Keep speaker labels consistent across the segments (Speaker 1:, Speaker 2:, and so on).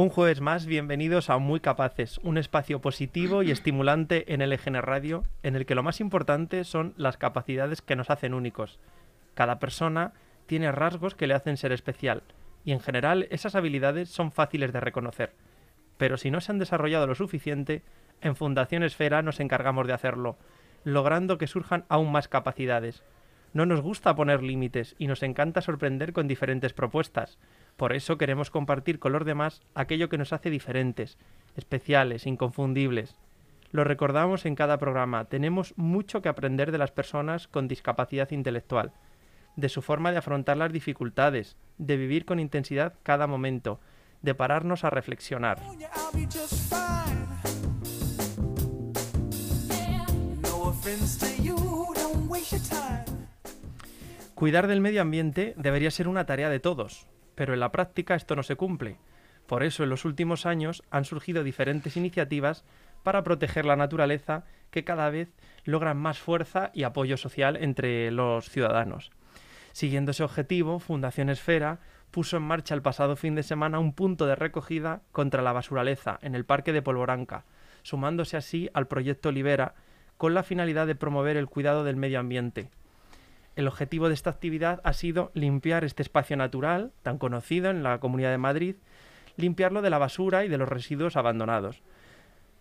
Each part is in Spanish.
Speaker 1: Un jueves más, bienvenidos a Muy Capaces, un espacio positivo y estimulante en el EGN Radio, en el que lo más importante son las capacidades que nos hacen únicos. Cada persona tiene rasgos que le hacen ser especial, y en general esas habilidades son fáciles de reconocer. Pero si no se han desarrollado lo suficiente, en Fundación Esfera nos encargamos de hacerlo, logrando que surjan aún más capacidades. No nos gusta poner límites y nos encanta sorprender con diferentes propuestas. Por eso queremos compartir con los demás aquello que nos hace diferentes, especiales, inconfundibles. Lo recordamos en cada programa, tenemos mucho que aprender de las personas con discapacidad intelectual, de su forma de afrontar las dificultades, de vivir con intensidad cada momento, de pararnos a reflexionar. Cuidar del medio ambiente debería ser una tarea de todos, pero en la práctica esto no se cumple. Por eso en los últimos años han surgido diferentes iniciativas para proteger la naturaleza que cada vez logran más fuerza y apoyo social entre los ciudadanos. Siguiendo ese objetivo, Fundación Esfera puso en marcha el pasado fin de semana un punto de recogida contra la basuraleza en el Parque de Polvoranca, sumándose así al proyecto Libera con la finalidad de promover el cuidado del medio ambiente, el objetivo de esta actividad ha sido limpiar este espacio natural, tan conocido en la Comunidad de Madrid, limpiarlo de la basura y de los residuos abandonados,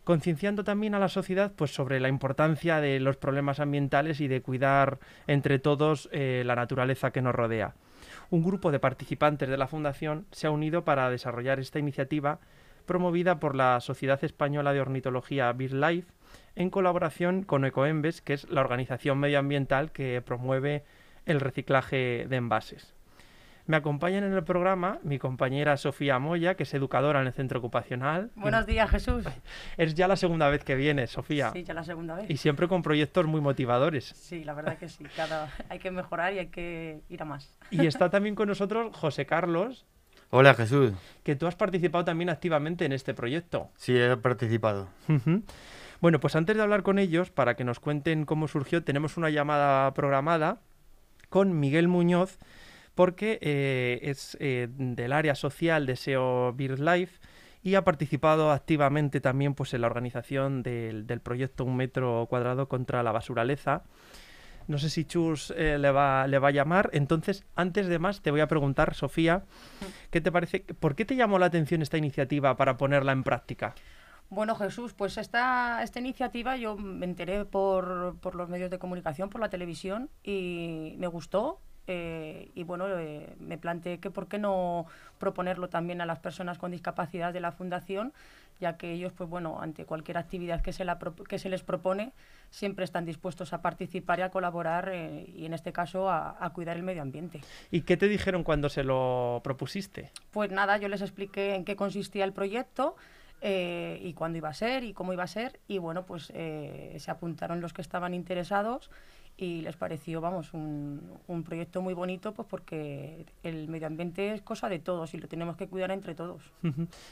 Speaker 1: concienciando también a la sociedad pues, sobre la importancia de los problemas ambientales y de cuidar entre todos eh, la naturaleza que nos rodea. Un grupo de participantes de la Fundación se ha unido para desarrollar esta iniciativa promovida por la Sociedad Española de Ornitología BirdLife en colaboración con Ecoembes, que es la organización medioambiental que promueve el reciclaje de envases. Me acompañan en el programa mi compañera Sofía Moya, que es educadora en el centro ocupacional.
Speaker 2: Buenos días, Jesús.
Speaker 1: Es ya la segunda vez que viene, Sofía.
Speaker 2: Sí, ya la segunda vez.
Speaker 1: Y siempre con proyectos muy motivadores.
Speaker 2: Sí, la verdad que sí. Cada... hay que mejorar y hay que ir a más.
Speaker 1: Y está también con nosotros José Carlos.
Speaker 3: Hola, Jesús.
Speaker 1: Que tú has participado también activamente en este proyecto.
Speaker 3: Sí, he participado.
Speaker 1: Bueno, pues antes de hablar con ellos, para que nos cuenten cómo surgió, tenemos una llamada programada con Miguel Muñoz, porque eh, es eh, del área social de SEO BirdLife y ha participado activamente también pues, en la organización del, proyecto Un Metro Cuadrado contra la Basuraleza. No sé si Chus eh, le, va, le va a llamar. Entonces, antes de más, te voy a preguntar, Sofía, ¿qué te parece? ¿Por qué te llamó la atención esta iniciativa para ponerla en práctica?
Speaker 2: Bueno, Jesús, pues esta, esta iniciativa yo me enteré por, los medios de comunicación, por la televisión, y me gustó. Eh, y bueno, eh, me planteé que por qué no proponerlo también a las personas con discapacidad de la Fundación, ya que ellos, pues bueno, ante cualquier actividad que se, la, que se les propone, siempre están dispuestos a participar y a colaborar, eh, y en este caso a, a, cuidar el medio ambiente.
Speaker 1: ¿Y qué te dijeron cuando se lo propusiste?
Speaker 2: Pues nada, yo les expliqué en qué consistía el proyecto. Y cuándo iba a ser y cómo iba a ser. Y bueno, pues se apuntaron los que estaban interesados y les pareció, vamos, un, un, proyecto muy bonito, pues porque el medio ambiente es cosa de todos y lo tenemos que cuidar entre todos.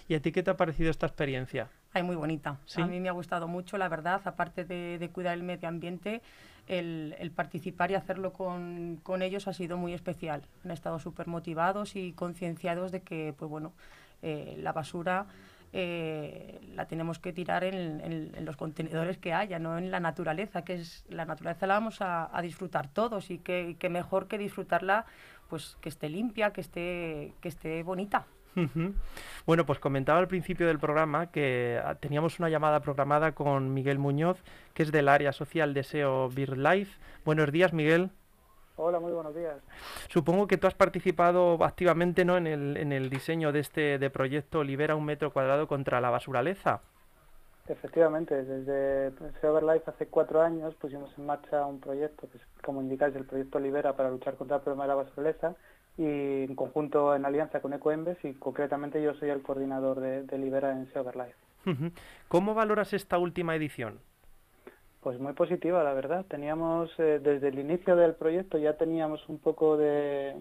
Speaker 1: ¿Y a ti qué te ha parecido esta experiencia?
Speaker 2: Ay, muy bonita. A mí me ha gustado mucho, la verdad, aparte de, de cuidar el medio ambiente, el, el participar y hacerlo con, con, ellos ha sido muy especial. Han estado súper motivados y concienciados de que, pues bueno, eh, la basura eh, la tenemos que tirar en, los contenedores que haya, no en la naturaleza, que es la naturaleza la vamos a, disfrutar todos y que, mejor que disfrutarla, pues que esté limpia, que esté, que esté bonita.
Speaker 1: Bueno, pues comentaba al principio del programa que teníamos una llamada programada con Miguel Muñoz, que es del área social de SEO Life. Buenos días, Miguel.
Speaker 4: Hola, muy buenos días.
Speaker 1: Supongo que tú has participado activamente ¿no? en, el, en el diseño de este de proyecto Libera un metro cuadrado contra la basuraleza.
Speaker 4: Efectivamente, desde Life hace cuatro años pusimos en marcha un proyecto, que es, como indicáis, el proyecto Libera para luchar contra el problema de la basuraleza y en conjunto en alianza con EcoEmbes y concretamente yo soy el coordinador de, Libera en Life.
Speaker 1: ¿Cómo valoras esta última edición?
Speaker 4: Pues muy positiva, la verdad. Teníamos, eh, desde el inicio del proyecto ya teníamos un poco de,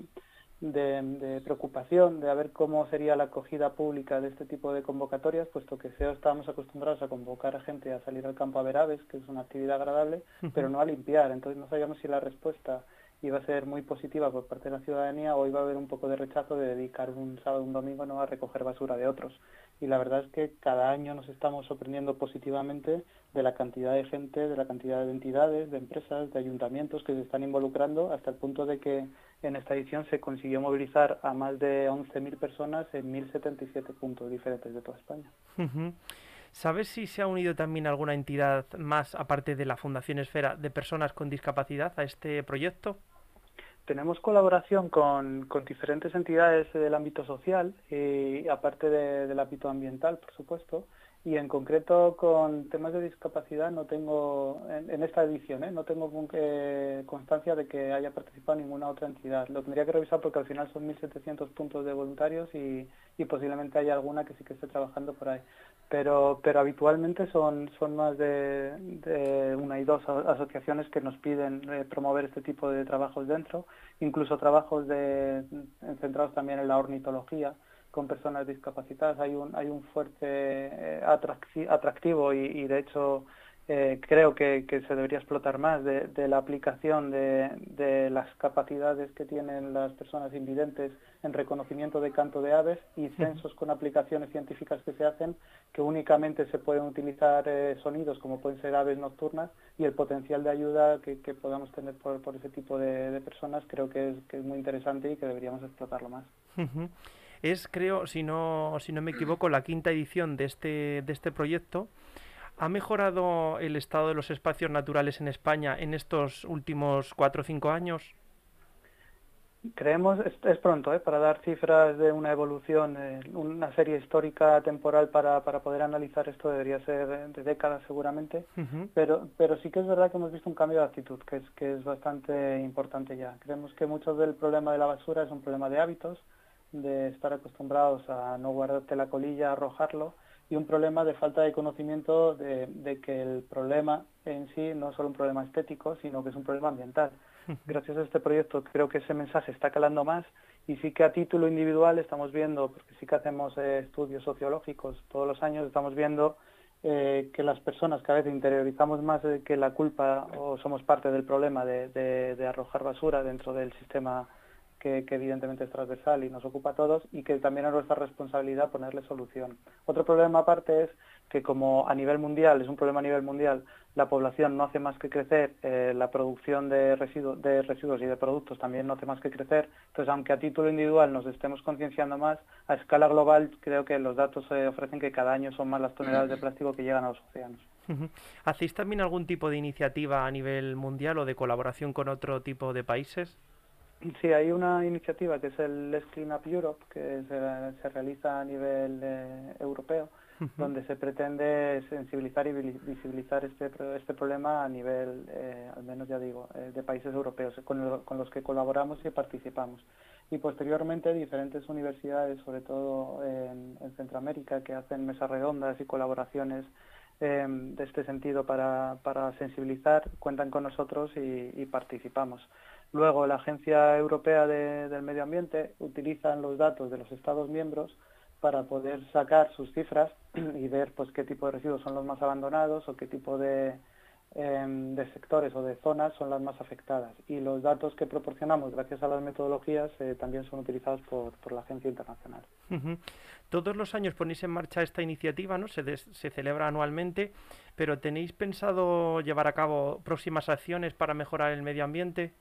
Speaker 4: de, preocupación de ver cómo sería la acogida pública de este tipo de convocatorias, puesto que SEO estábamos acostumbrados a convocar a gente a salir al campo a ver aves, que es una actividad agradable, pero no a limpiar. Entonces no sabíamos si la respuesta iba a ser muy positiva por parte de la ciudadanía o iba a haber un poco de rechazo de dedicar un sábado un domingo no a recoger basura de otros. Y la verdad es que cada año nos estamos sorprendiendo positivamente de la cantidad de gente, de la cantidad de entidades, de empresas, de ayuntamientos que se están involucrando hasta el punto de que en esta edición se consiguió movilizar a más de 11.000 personas en 1.077 puntos diferentes de toda España.
Speaker 1: ¿Sabes si se ha unido también alguna entidad más, aparte de la Fundación Esfera, de personas con discapacidad a este proyecto?
Speaker 4: Tenemos colaboración con, diferentes entidades del ámbito social y aparte del ámbito ambiental, por supuesto y en concreto con temas de discapacidad no tengo, en, esta edición, ¿eh? no tengo constancia de que haya participado ninguna otra entidad. Lo tendría que revisar porque al final son 1.700 puntos de voluntarios y, posiblemente haya alguna que sí que esté trabajando por ahí. Pero, pero habitualmente son, son más de, una y dos asociaciones que nos piden eh, promover este tipo de trabajos dentro, incluso trabajos de, centrados también en la ornitología con personas discapacitadas. Hay un, hay un fuerte eh, atractivo y, de hecho eh, creo que, se debería explotar más de, la aplicación de, las capacidades que tienen las personas invidentes en reconocimiento de canto de aves y censos con aplicaciones científicas que se hacen que únicamente se pueden utilizar eh, sonidos como pueden ser aves nocturnas y el potencial de ayuda que, podamos tener por, ese tipo de, personas creo que es, que es muy interesante y que deberíamos explotarlo más.
Speaker 1: Es, creo, si no, si no me equivoco, la quinta edición de este, de este proyecto. ¿Ha mejorado el estado de los espacios naturales en España en estos últimos cuatro o cinco años?
Speaker 4: Creemos, es, pronto, ¿eh? para dar cifras de una evolución, eh, una serie histórica temporal para, para, poder analizar esto debería ser de décadas seguramente, pero, pero sí que es verdad que hemos visto un cambio de actitud, que es, que es bastante importante ya. Creemos que mucho del problema de la basura es un problema de hábitos, de estar acostumbrados a no guardarte la colilla, arrojarlo, y un problema de falta de conocimiento de, que el problema en sí no es solo un problema estético, sino que es un problema ambiental. Gracias a este proyecto creo que ese mensaje está calando más y sí que a título individual estamos viendo, porque sí que hacemos eh, estudios sociológicos todos los años, estamos viendo eh, que las personas cada vez interiorizamos más que la culpa o somos parte del problema de arrojar basura dentro del sistema que, evidentemente es transversal y nos ocupa a todos y que también es nuestra responsabilidad ponerle solución. Otro problema aparte es que como a nivel mundial, es un problema a nivel mundial, la población no hace más que crecer, eh, la producción de, residuos, y de productos también no hace más que crecer, entonces aunque a título individual nos estemos concienciando más, a escala global creo que los datos eh, ofrecen que cada año son más las toneladas de plástico que llegan a los océanos.
Speaker 1: ¿Hacéis también algún tipo de iniciativa a nivel mundial o de colaboración con otro tipo de países?
Speaker 4: Sí, hay una iniciativa que es el Let's Clean Up Europe, que se, realiza a nivel eh, europeo, donde se pretende sensibilizar y visibilizar este, este problema a nivel, eh, al menos ya digo, eh, de países europeos, con, los que colaboramos y participamos. Y posteriormente diferentes universidades, sobre todo en, Centroamérica, que hacen mesas redondas y colaboraciones de este sentido para, sensibilizar, cuentan con nosotros y participamos. Luego, la Agencia Europea del Medio Ambiente utiliza los datos de los Estados miembros para poder sacar sus cifras y ver pues qué tipo de residuos son los más abandonados o qué tipo de, em, de sectores o de zonas son las más afectadas. Y los datos que proporcionamos gracias a las metodologías eh, también son utilizados por, la agencia internacional.
Speaker 1: Todos los años ponéis en marcha esta iniciativa, ¿no? Se, se celebra anualmente, pero ¿tenéis pensado llevar a cabo próximas acciones para mejorar el medio ambiente?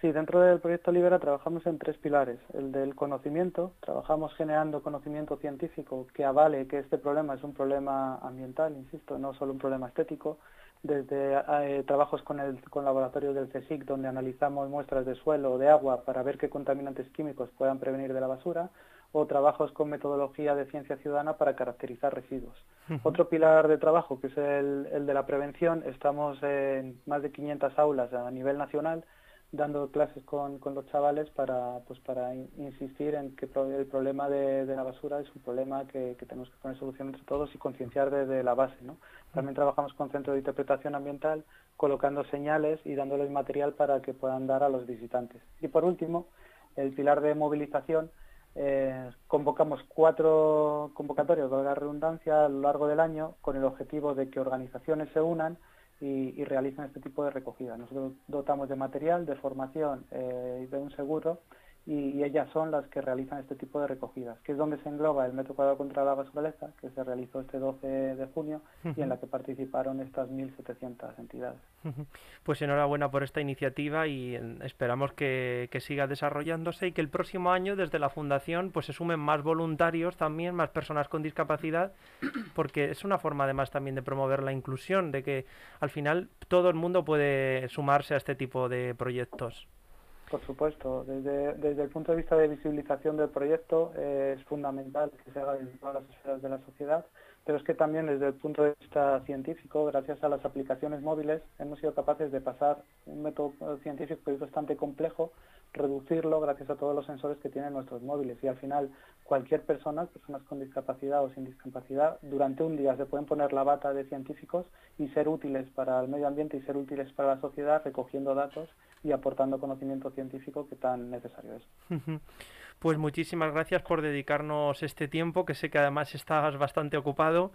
Speaker 4: Sí, dentro del proyecto Libera trabajamos en tres pilares. El del conocimiento, trabajamos generando conocimiento científico que avale que este problema es un problema ambiental, insisto, no solo un problema estético. Desde eh, trabajos con el con laboratorio del CSIC, donde analizamos muestras de suelo o de agua para ver qué contaminantes químicos puedan prevenir de la basura, o trabajos con metodología de ciencia ciudadana para caracterizar residuos. Otro pilar de trabajo, que es el, el de la prevención, estamos en más de 500 aulas a nivel nacional dando clases con, con los chavales para, pues para insistir en que el problema de, la basura es un problema que, tenemos que poner solución entre todos y concienciar desde la base. ¿no? También trabajamos con centro de interpretación ambiental, colocando señales y dándoles material para que puedan dar a los visitantes. Y por último, el pilar de movilización, eh, convocamos cuatro convocatorias, de la redundancia, a lo largo del año con el objetivo de que organizaciones se unan y, y realicen este tipo de recogida. Nosotros dotamos de material, de formación y de un seguro y, ellas son las que realizan este tipo de recogidas, que es donde se engloba el metro cuadrado contra la basuraleza, que se realizó este 12 de junio y en la que participaron estas 1.700 entidades.
Speaker 1: Pues enhorabuena por esta iniciativa y esperamos que, que, siga desarrollándose y que el próximo año desde la Fundación pues se sumen más voluntarios también, más personas con discapacidad, porque es una forma además también de promover la inclusión, de que al final todo el mundo puede sumarse a este tipo de proyectos.
Speaker 4: Por supuesto, desde, desde el punto de vista de visibilización del proyecto eh, es fundamental que se haga en todas las esferas de la sociedad, pero es que también desde el punto de vista científico, gracias a las aplicaciones móviles, hemos sido capaces de pasar un método científico que es bastante complejo, reducirlo gracias a todos los sensores que tienen nuestros móviles y al final cualquier persona, personas con discapacidad o sin discapacidad, durante un día se pueden poner la bata de científicos y ser útiles para el medio ambiente y ser útiles para la sociedad recogiendo datos y aportando conocimiento científico que tan necesario es.
Speaker 1: Pues muchísimas gracias por dedicarnos este tiempo, que sé que además estás bastante ocupado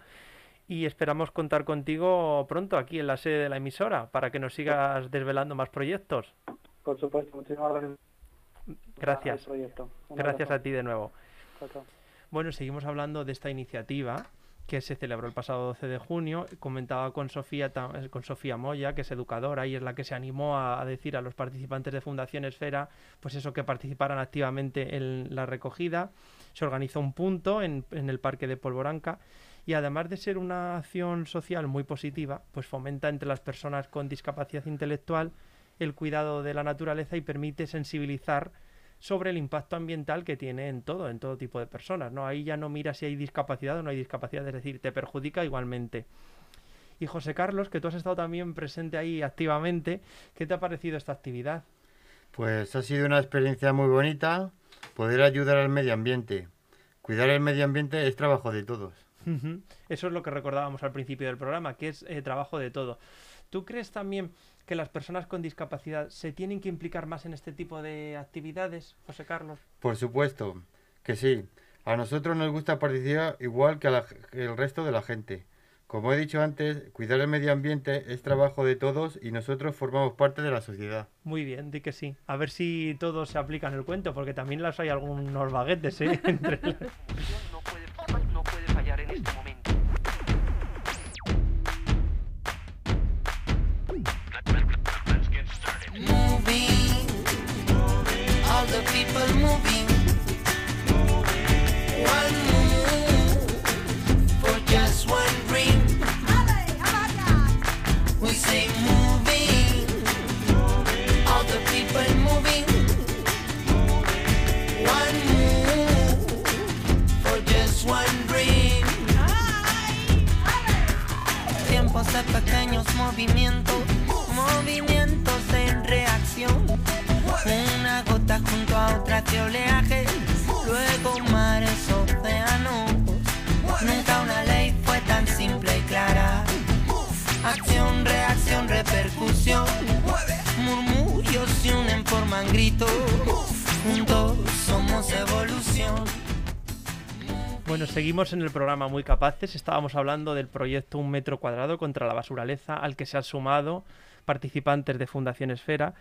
Speaker 1: y esperamos contar contigo pronto aquí en la sede de la emisora para que nos sigas desvelando más proyectos.
Speaker 4: Por supuesto, muchísimas gracias.
Speaker 1: Gracias. Gracias a ti de nuevo. Bueno, seguimos hablando de esta iniciativa que se celebró el pasado 12 de junio. Comentaba con Sofía, eh, con Sofía Moya, que es educadora y es la que se animó a, decir a los participantes de Fundación Esfera, pues eso, que participaran activamente en la recogida. Se organizó un punto en, en el Parque de Polvoranca y además de ser una acción social muy positiva, pues fomenta entre las personas con discapacidad intelectual el cuidado de la naturaleza y permite sensibilizar sobre el impacto ambiental que tiene en todo, en todo tipo de personas, ¿no? Ahí ya no mira si hay discapacidad o no hay discapacidad, es decir, te perjudica igualmente. Y José Carlos, que tú has estado también presente ahí activamente, ¿qué te ha parecido esta actividad?
Speaker 3: Pues ha sido una experiencia muy bonita poder ayudar al medio ambiente. Cuidar el medio ambiente es trabajo de todos.
Speaker 1: Eso es lo que recordábamos al principio del programa, que es eh, trabajo de todo. ¿Tú crees también que las personas con discapacidad se tienen que implicar más en este tipo de actividades, José Carlos?
Speaker 3: Por supuesto, que sí. A nosotros nos gusta participar igual que, a el resto de la gente. Como he dicho antes, cuidar el medio ambiente es trabajo de todos y nosotros formamos parte de la sociedad.
Speaker 1: Muy bien, di que sí. A ver si todos se aplican el cuento, porque también las hay algunos baguetes, ¿eh? Entre... the people moving. One move for just one dream. We say moving, all the people moving. One move for just one dream. Tiempos de pequeños movimientos, movimientos junto a otra que oleaje, luego mares, océanos. Nunca una ley fue tan simple y clara. Acción, reacción, repercusión. Murmullos se unen, forman gritos. Juntos somos evolución. Bueno, seguimos en el programa Muy Capaces. Estábamos hablando del proyecto Un Metro Cuadrado contra la Basuraleza, al que se ha sumado participantes de Fundación Esfera,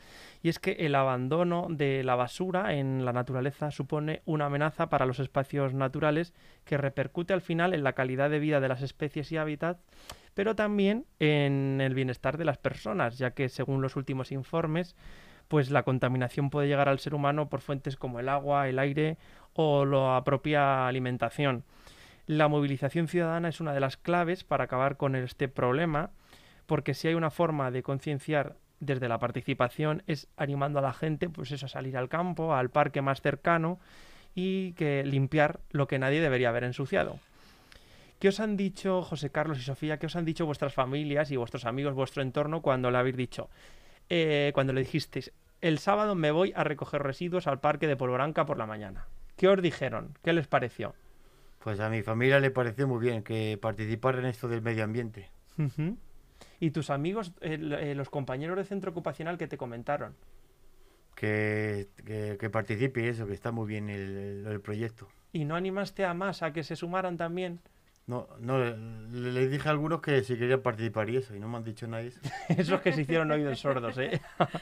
Speaker 1: y es que el abandono de la basura en la naturaleza supone una amenaza para los espacios naturales que repercute al final en la calidad de vida de las especies y hábitats, pero también en el bienestar de las personas, ya que según los últimos informes, pues la contaminación puede llegar al ser humano por fuentes como el agua, el aire o la propia alimentación. La movilización ciudadana es una de las claves para acabar con este problema porque si hay una forma de concienciar desde la participación es animando a la gente pues eso a salir al campo, al parque más cercano y que limpiar lo que nadie debería haber ensuciado. ¿Qué os han dicho José Carlos y Sofía? ¿Qué os han dicho vuestras familias y vuestros amigos, vuestro entorno cuando le habéis dicho? Eh, cuando le dijisteis, el sábado me voy a recoger residuos al parque de Polvoranca por la mañana. ¿Qué os dijeron? ¿Qué les pareció?
Speaker 3: Pues a mi familia le pareció muy bien que participar en esto del medio ambiente.
Speaker 1: ¿Y tus amigos, eh, los compañeros de centro ocupacional que te comentaron?
Speaker 3: que, que, participe eso, que está muy bien el, el, proyecto.
Speaker 1: ¿Y no animaste a más a que se sumaran también?
Speaker 3: No, no, le, dije a algunos que si querían participar y eso, y no me han dicho nadie eso.
Speaker 1: Esos que se hicieron oídos sordos, ¿eh?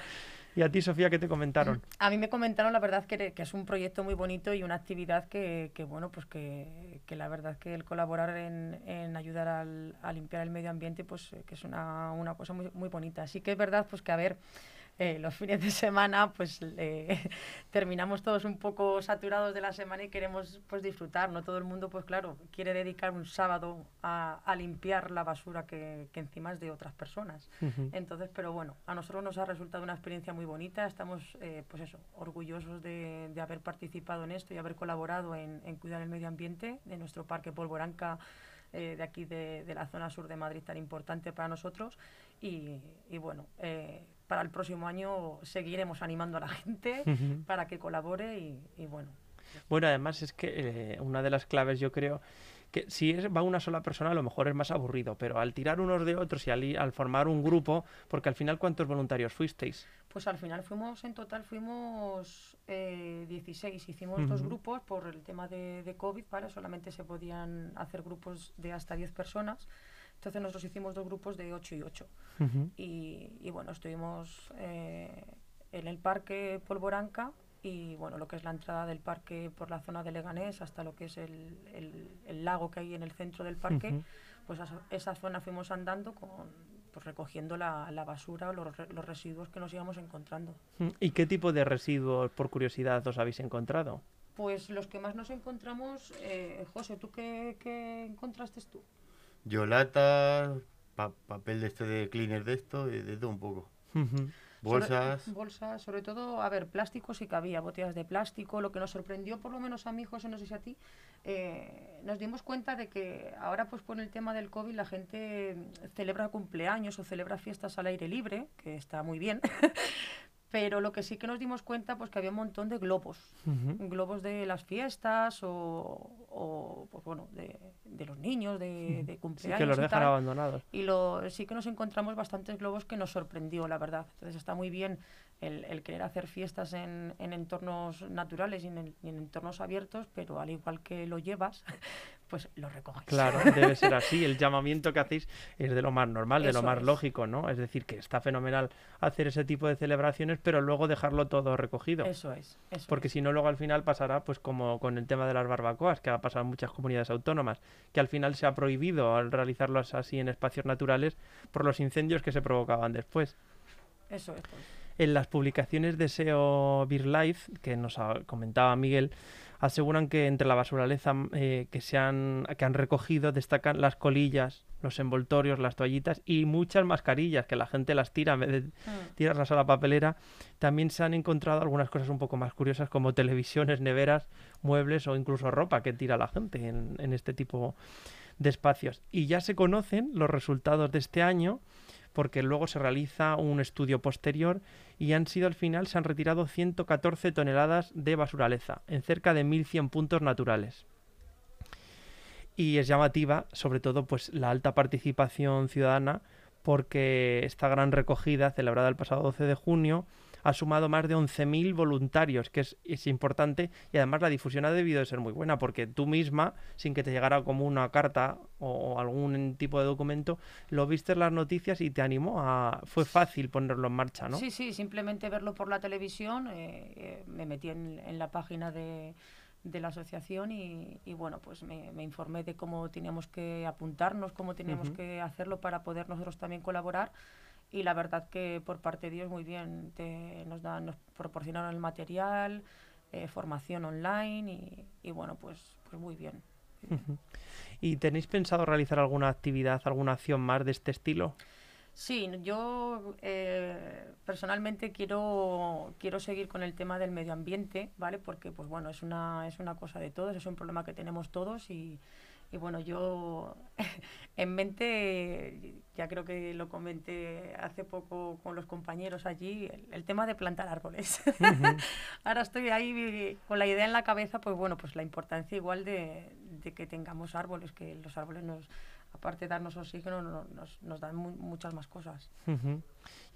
Speaker 1: ¿Y a ti, Sofía, qué te comentaron?
Speaker 2: A mí me comentaron, la verdad, que, es un proyecto muy bonito y una actividad que, que bueno, pues que, que, la verdad que el colaborar en, en ayudar al, a limpiar el medio ambiente, pues eh, que es una, una cosa muy, muy bonita. Así que es verdad, pues que a ver, eh, los fines de semana pues terminamos todos un poco saturados de la semana y queremos pues disfrutar, no todo el mundo pues claro quiere dedicar un sábado a, a limpiar la basura que, que, encima es de otras personas. Entonces, pero bueno, a nosotros nos ha resultado una experiencia muy bonita, estamos eh, pues eso, orgullosos de, de, haber participado en esto y haber colaborado en, en cuidar el medio ambiente de nuestro parque Polvoranca eh, de aquí de, de, la zona sur de Madrid tan importante para nosotros. Y, y bueno, eh, para el próximo año seguiremos animando a la gente para que colabore y, bueno.
Speaker 1: Bueno, además es que eh, una de las claves yo creo que si es, va una sola persona a lo mejor es más aburrido, pero al tirar unos de otros y al, formar un grupo, porque al final ¿cuántos voluntarios fuisteis?
Speaker 2: Pues al final fuimos, en total fuimos eh, 16, hicimos dos grupos por el tema de, de COVID, ¿vale? Solamente se podían hacer grupos de hasta 10 personas. Entonces nosotros hicimos dos grupos de 8 y 8. y, bueno, estuvimos eh, en el parque Polvoranca y bueno, lo que es la entrada del parque por la zona de Leganés hasta lo que es el, el, lago que hay en el centro del parque, pues a esa zona fuimos andando con, pues recogiendo la, la basura o los, los, residuos que nos íbamos encontrando.
Speaker 1: ¿Y qué tipo de residuos, por curiosidad, os habéis encontrado?
Speaker 2: Pues los que más nos encontramos, eh, José, ¿tú qué, qué encontraste tú?
Speaker 3: Yolata, papel de este de cleaner de esto, de, todo un poco. Bolsas.
Speaker 2: bolsas, sobre todo, a ver, plásticos sí que había, botellas de plástico. Lo que nos sorprendió, por lo menos a mí, José, no sé si a ti, eh, nos dimos cuenta de que ahora, pues con el tema del COVID, la gente celebra cumpleaños o celebra fiestas al aire libre, que está muy bien. pero lo que sí que nos dimos cuenta pues que había un montón de globos, globos de las fiestas o, pues, bueno, de, los niños, de, cumpleaños.
Speaker 1: Sí, que los dejan abandonados.
Speaker 2: Y lo, sí que nos encontramos bastantes globos que nos sorprendió, la verdad. Entonces está muy bien el, querer hacer fiestas en, entornos naturales y en, entornos abiertos, pero al igual que lo llevas, pues lo recoges.
Speaker 1: Claro, debe ser así. El llamamiento que hacéis es de lo más normal, de lo más lógico, ¿no? Es decir, que está fenomenal hacer ese tipo de celebraciones, pero luego dejarlo todo recogido.
Speaker 2: Eso es.
Speaker 1: Porque si no, luego al final pasará, pues como con el tema de las barbacoas, que ha pasado en muchas comunidades autónomas, que al final se ha prohibido al realizarlos así en espacios naturales por los incendios que se provocaban después.
Speaker 2: Eso es. Pues.
Speaker 1: En las publicaciones de SEO Beer Life, que nos comentaba Miguel, aseguran que entre la basuraleza eh, que, se han, que han recogido destacan las colillas, los envoltorios, las toallitas y muchas mascarillas que la gente las tira en vez de mm. tirarlas a la papelera. También se han encontrado algunas cosas un poco más curiosas como televisiones, neveras, muebles o incluso ropa que tira la gente en, en este tipo de espacios. Y ya se conocen los resultados de este año porque luego se realiza un estudio posterior y han sido al final, se han retirado 114 toneladas de basuraleza en cerca de 1.100 puntos naturales. Y es llamativa, sobre todo, pues la alta participación ciudadana, porque esta gran recogida, celebrada el pasado 12 de junio, ha sumado más de 11.000 voluntarios, que es, es, importante y además la difusión ha debido de ser muy buena porque tú misma, sin que te llegara como una carta o, algún tipo de documento, lo viste en las noticias y te animó a... fue fácil ponerlo en marcha, ¿no?
Speaker 2: Sí, sí, simplemente verlo por la televisión, eh, eh, me metí en, en la página de de la asociación y, y bueno, pues me, me, informé de cómo teníamos que apuntarnos, cómo teníamos que hacerlo para poder nosotros también colaborar y la verdad que por parte de Dios muy bien te, nos, dan, nos proporcionaron el material, eh, formación online y, y, bueno, pues, pues muy bien.
Speaker 1: ¿Y tenéis pensado realizar alguna actividad, alguna acción más de este estilo?
Speaker 2: Sí, yo eh, personalmente quiero, quiero seguir con el tema del medio ambiente, ¿vale? Porque, pues bueno, es una, es una cosa de todos, es un problema que tenemos todos y, y bueno, yo en mente ya creo que lo comenté hace poco con los compañeros allí, el, tema de plantar árboles. Ahora estoy ahí con la idea en la cabeza, pues bueno, pues la importancia igual de, de que tengamos árboles, que los árboles nos, aparte de darnos oxígeno, nos, nos dan muchas más cosas.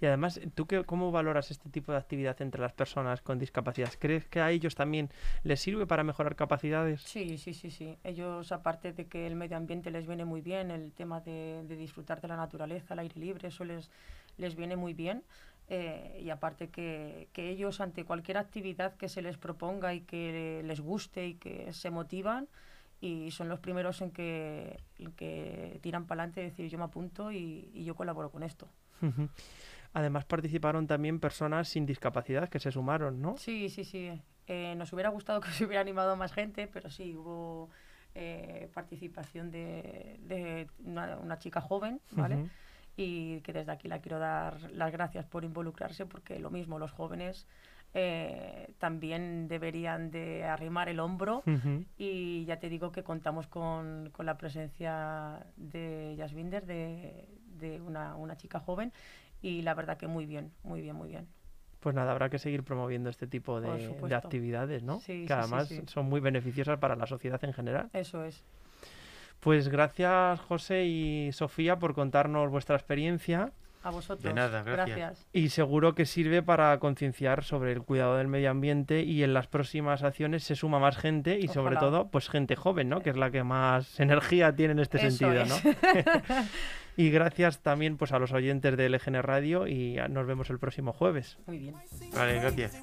Speaker 1: Y además, ¿tú qué, cómo valoras este tipo de actividad entre las personas con discapacidad? ¿Crees que a ellos también les sirve para mejorar capacidades?
Speaker 2: Sí, sí, sí, sí. Ellos, aparte de que el medio ambiente les viene muy bien, el tema de, disfrutar de la naturaleza, el aire libre, eso les, les viene muy bien. Eh, y aparte que, que, ellos ante cualquier actividad que se les proponga y que les guste y que se motivan, y son los primeros en que, que tiran para adelante y decir yo me apunto y, yo colaboro con esto.
Speaker 1: Además participaron también personas sin discapacidad que se sumaron, ¿no?
Speaker 2: Sí, sí, sí. Eh, nos hubiera gustado que se hubiera animado más gente, pero sí, hubo eh, participación de, de una, chica joven, ¿vale? Y que desde aquí la quiero dar las gracias por involucrarse, porque lo mismo, los jóvenes eh, también deberían de arrimar el hombro y ya te digo que contamos con, con la presencia de Jasvinder, de, de una, una, chica joven y la verdad que muy bien, muy bien, muy bien.
Speaker 1: Pues nada, habrá que seguir promoviendo este tipo de, de actividades, ¿no? que además son muy beneficiosas para la sociedad en general.
Speaker 2: Eso es.
Speaker 1: Pues gracias José y Sofía por contarnos vuestra experiencia.
Speaker 2: A vosotros.
Speaker 3: De nada, gracias.
Speaker 1: Y seguro que sirve para concienciar sobre el cuidado del medio ambiente y en las próximas acciones se suma más gente y sobre todo pues gente joven, ¿no? Que es la que más energía tiene en este sentido, ¿no? y gracias también pues a los oyentes de LGN Radio y nos vemos el próximo jueves.
Speaker 2: Muy bien.
Speaker 3: Vale, gracias.